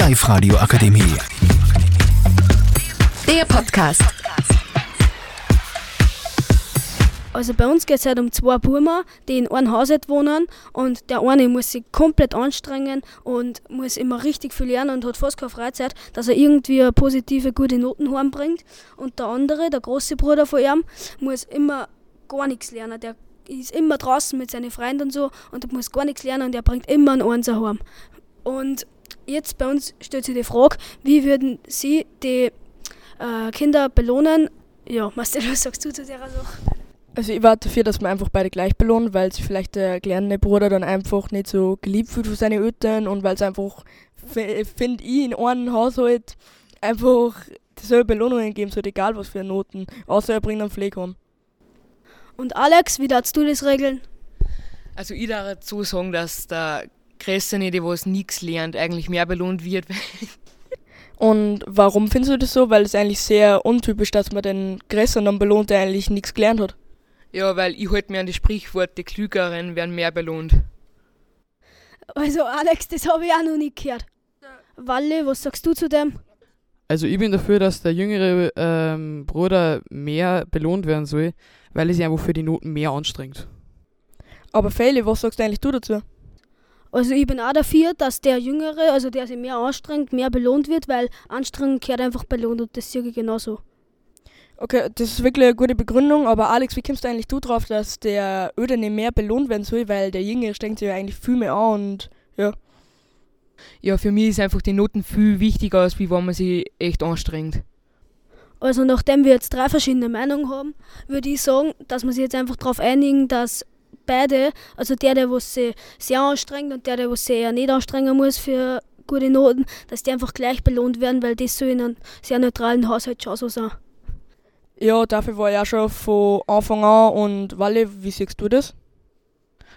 Live-Radio Akademie. Der Podcast. Also bei uns geht es halt um zwei Burmer, die in einem Haus wohnen und der eine muss sich komplett anstrengen und muss immer richtig viel lernen und hat fast keine Freizeit, dass er irgendwie eine positive, gute Noten heimbringt. Und der andere, der große Bruder von ihm, muss immer gar nichts lernen. Der ist immer draußen mit seinen Freunden und so und muss gar nichts lernen und er bringt immer einen Einser heim. Und jetzt bei uns stellt sich die Frage, wie würden Sie die äh, Kinder belohnen? Ja, Marcel, was sagst du zu der Sache? Also ich war dafür, dass man einfach beide gleich belohnt, weil sich vielleicht der kleine Bruder dann einfach nicht so geliebt fühlt von seinen Eltern und weil es einfach, finde ich, in einem Haushalt einfach dieselbe Belohnungen geben sollte, egal was für Noten, außer er bringt einen Pflege heim. Und Alex, wie darfst du das regeln? Also ich darf dazu sagen, dass der Größere, der was nichts lernt, eigentlich mehr belohnt wird. Und warum findest du das so? Weil es eigentlich sehr untypisch, dass man den Größeren dann belohnt, der eigentlich nichts gelernt hat. ja, weil ich halt mir an die Sprichwort, die Klügeren werden mehr belohnt. Also Alex, das habe ich auch noch nicht gehört. Walle, was sagst du zu dem? Also ich bin dafür, dass der jüngere ähm, Bruder mehr belohnt werden soll, weil er sich einfach für die Noten mehr anstrengt. Aber Feli, was sagst du eigentlich du dazu? Also ich bin auch dafür, dass der Jüngere, also der sich mehr anstrengt, mehr belohnt wird, weil Anstrengung gehört einfach belohnt und das sehe ich genauso. Okay, das ist wirklich eine gute Begründung, aber Alex, wie kommst du eigentlich du drauf, dass der Öde nicht mehr belohnt werden soll, weil der Jüngere strengt sich ja eigentlich viel mehr an und ja. Ja, für mich ist einfach die Noten viel wichtiger, als wie wenn man sich echt anstrengt. Also nachdem wir jetzt drei verschiedene Meinungen haben, würde ich sagen, dass wir sich jetzt einfach darauf einigen, dass beide, also der, der was sich sehr anstrengt und der, der was sich eher nicht anstrengen muss für gute Noten, dass die einfach gleich belohnt werden, weil das soll in einem sehr neutralen Haushalt schon so sein. Ja, dafür war ich auch schon von Anfang an und Walle, wie siehst du das?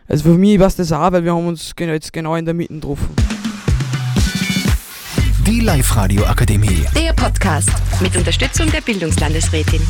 Also für mich war es das auch, weil wir haben uns jetzt genau in der Mitte getroffen. Die Live-Radio Akademie. Der Podcast mit Unterstützung der Bildungslandesrätin.